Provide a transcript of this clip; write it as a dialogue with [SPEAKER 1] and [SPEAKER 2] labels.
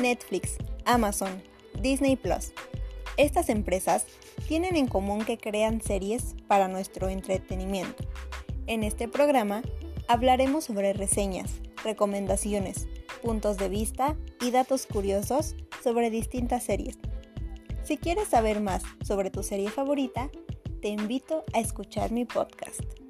[SPEAKER 1] Netflix, Amazon, Disney Plus. Estas empresas tienen en común que crean series para nuestro entretenimiento. En este programa hablaremos sobre reseñas, recomendaciones, puntos de vista y datos curiosos sobre distintas series. Si quieres saber más sobre tu serie favorita, te invito a escuchar mi podcast.